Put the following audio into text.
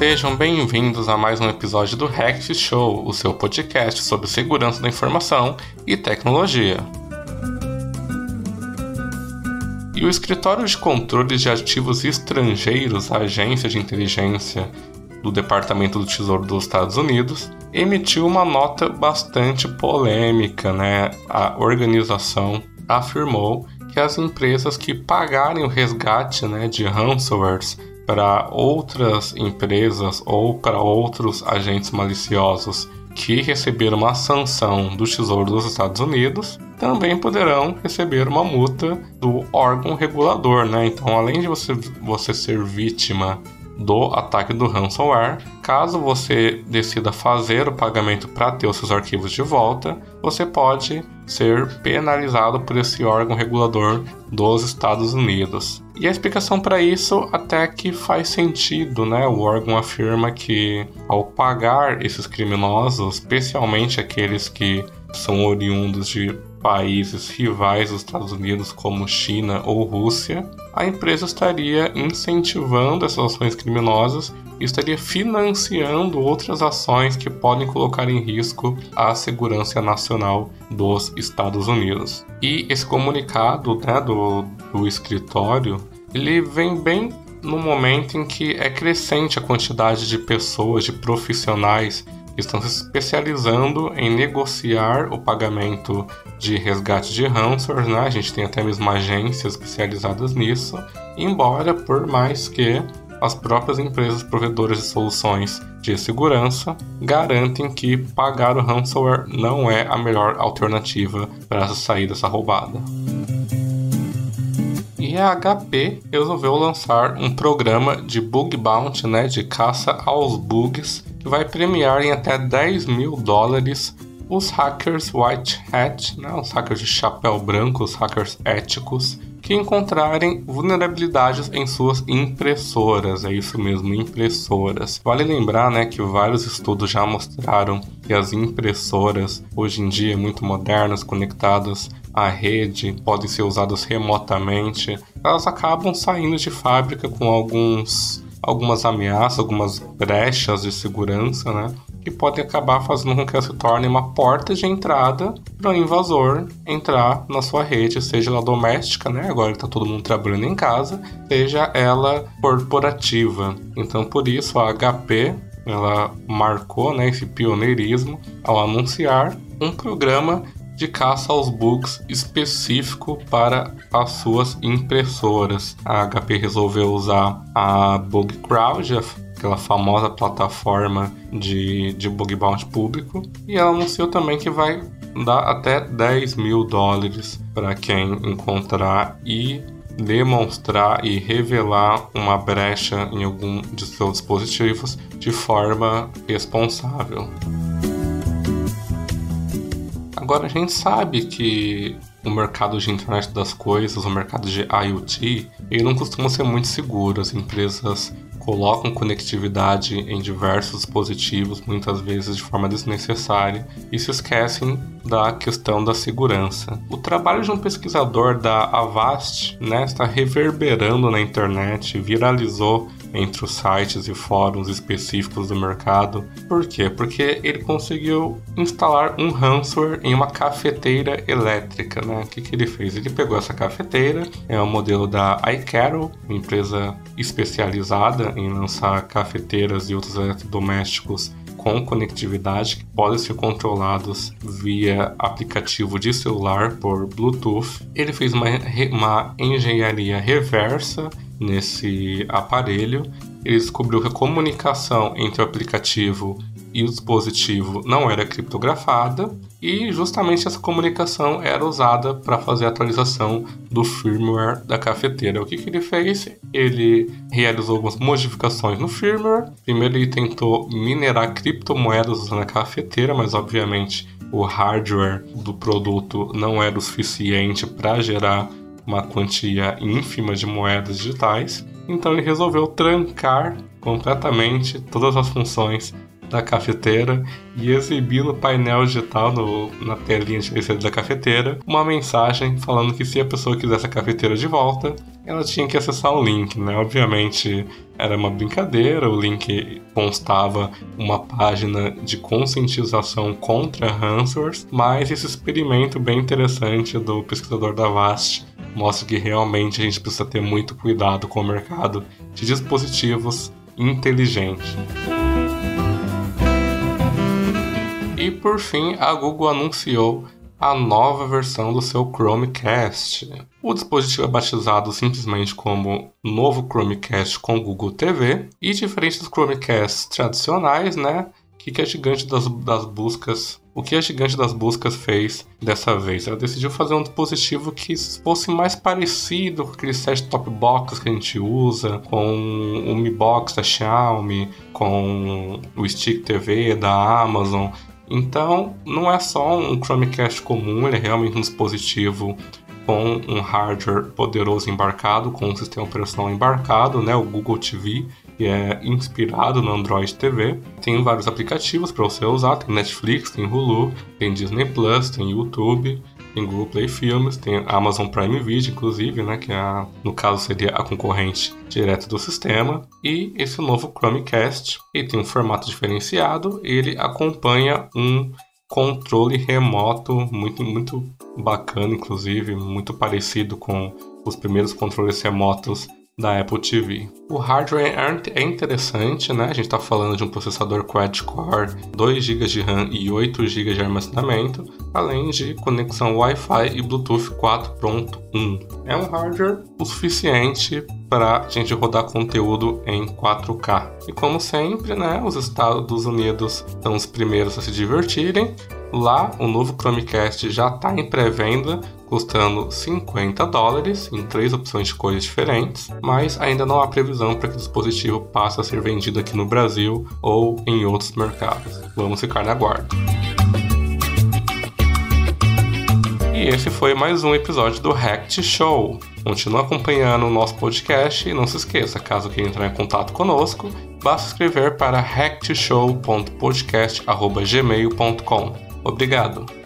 Sejam bem-vindos a mais um episódio do Hack Show, o seu podcast sobre segurança da informação e tecnologia. E o Escritório de Controles de Ativos Estrangeiros, a agência de inteligência do Departamento do Tesouro dos Estados Unidos, emitiu uma nota bastante polêmica, né? A organização afirmou que as empresas que pagarem o resgate né, de ransomwares para outras empresas ou para outros agentes maliciosos que receberam uma sanção do Tesouro dos Estados Unidos também poderão receber uma multa do órgão regulador, né? Então, além de você, você ser vítima do ataque do ransomware. Caso você decida fazer o pagamento para ter os seus arquivos de volta, você pode ser penalizado por esse órgão regulador dos Estados Unidos. E a explicação para isso até que faz sentido, né? O órgão afirma que ao pagar esses criminosos, especialmente aqueles que são oriundos de países rivais dos Estados Unidos, como China ou Rússia, a empresa estaria incentivando essas ações criminosas e estaria financiando outras ações que podem colocar em risco a segurança nacional dos Estados Unidos. E esse comunicado né, do, do escritório ele vem bem no momento em que é crescente a quantidade de pessoas, de profissionais estão se especializando em negociar o pagamento de resgate de ransomware, né? A gente tem até mesmo agências especializadas nisso, embora por mais que as próprias empresas provedoras de soluções de segurança garantem que pagar o ransomware não é a melhor alternativa para sair dessa roubada. E a HP resolveu lançar um programa de bug bounty, né, de caça aos bugs, que vai premiar em até 10 mil dólares os hackers white hat, né, os hackers de chapéu branco, os hackers éticos, que encontrarem vulnerabilidades em suas impressoras, é isso mesmo, impressoras. Vale lembrar, né, que vários estudos já mostraram que as impressoras, hoje em dia muito modernas, conectadas à rede, podem ser usadas remotamente, elas acabam saindo de fábrica com alguns algumas ameaças, algumas brechas de segurança, né? Que podem acabar fazendo com que ela se torne uma porta de entrada para o invasor entrar na sua rede, seja ela doméstica, né? Agora está todo mundo trabalhando em casa, seja ela corporativa. Então, por isso, a HP ela marcou né, esse pioneirismo ao anunciar um programa de caça aos bugs específico para as suas impressoras. A HP resolveu usar a BugCrowd, aquela famosa plataforma de, de bug bounty público, e ela anunciou também que vai dar até 10 mil dólares para quem encontrar e demonstrar e revelar uma brecha em algum de seus dispositivos de forma responsável. Agora a gente sabe que o mercado de internet das coisas, o mercado de IoT, ele não costuma ser muito seguro. As empresas colocam conectividade em diversos dispositivos, muitas vezes de forma desnecessária, e se esquecem da questão da segurança. O trabalho de um pesquisador da Avast né, está reverberando na internet, viralizou entre os sites e fóruns específicos do mercado. Por quê? Porque ele conseguiu instalar um ransomware em uma cafeteira elétrica. Né? O que, que ele fez? Ele pegou essa cafeteira, é um modelo da iCarol, empresa especializada em lançar cafeteiras e outros eletrodomésticos com conectividade que podem ser controlados via aplicativo de celular por Bluetooth. Ele fez uma, uma engenharia reversa nesse aparelho. Ele descobriu que a comunicação entre o aplicativo e o dispositivo não era criptografada e justamente essa comunicação era usada para fazer a atualização do firmware da cafeteira. O que, que ele fez? Ele realizou algumas modificações no firmware. Primeiro ele tentou minerar criptomoedas usando a cafeteira, mas obviamente o hardware do produto não era o suficiente para gerar uma quantia ínfima de moedas digitais, então ele resolveu trancar completamente todas as funções da cafeteira e exibir no painel digital, no, na telinha de receita da cafeteira, uma mensagem falando que se a pessoa quisesse a cafeteira de volta, ela tinha que acessar o link, né? Obviamente era uma brincadeira, o link constava uma página de conscientização contra ransomwares, mas esse experimento bem interessante do pesquisador da VAST mostra que realmente a gente precisa ter muito cuidado com o mercado de dispositivos inteligentes. E por fim, a Google anunciou a nova versão do seu Chromecast. O dispositivo é batizado simplesmente como novo Chromecast com Google TV e diferente dos Chromecasts tradicionais, né? Que, a gigante das, das buscas o que a gigante das buscas fez dessa vez? Ela decidiu fazer um dispositivo que fosse mais parecido com aqueles set-top box que a gente usa, com o Mi Box da Xiaomi, com o Stick TV da Amazon. Então, não é só um Chromecast comum, ele é realmente um dispositivo com um hardware poderoso embarcado, com um sistema operacional embarcado, né, o Google TV, que é inspirado no Android TV. Tem vários aplicativos para você usar, tem Netflix, tem Hulu, tem Disney Plus, tem YouTube, tem Google Play Filmes, tem Amazon Prime Video, inclusive, né, que é no caso seria a concorrente direto do sistema, e esse novo Chromecast, ele tem um formato diferenciado, ele acompanha um controle remoto muito muito bacana, inclusive, muito parecido com os primeiros controles remotos da Apple TV. O hardware é interessante, né? A gente está falando de um processador quad-core, 2 GB de RAM e 8 GB de armazenamento, além de conexão Wi-Fi e Bluetooth 4.1. É um hardware o suficiente para a gente rodar conteúdo em 4K. E como sempre, né, os Estados Unidos são os primeiros a se divertirem. Lá, o novo Chromecast já está em pré-venda, custando 50 dólares em três opções de cores diferentes, mas ainda não há previsão para que o dispositivo passe a ser vendido aqui no Brasil ou em outros mercados. Vamos ficar na guarda. E esse foi mais um episódio do Hacked Show. Continue acompanhando o nosso podcast e não se esqueça, caso queira entrar em contato conosco, basta escrever para hackedshow.podcast.gmail.com. Obrigado!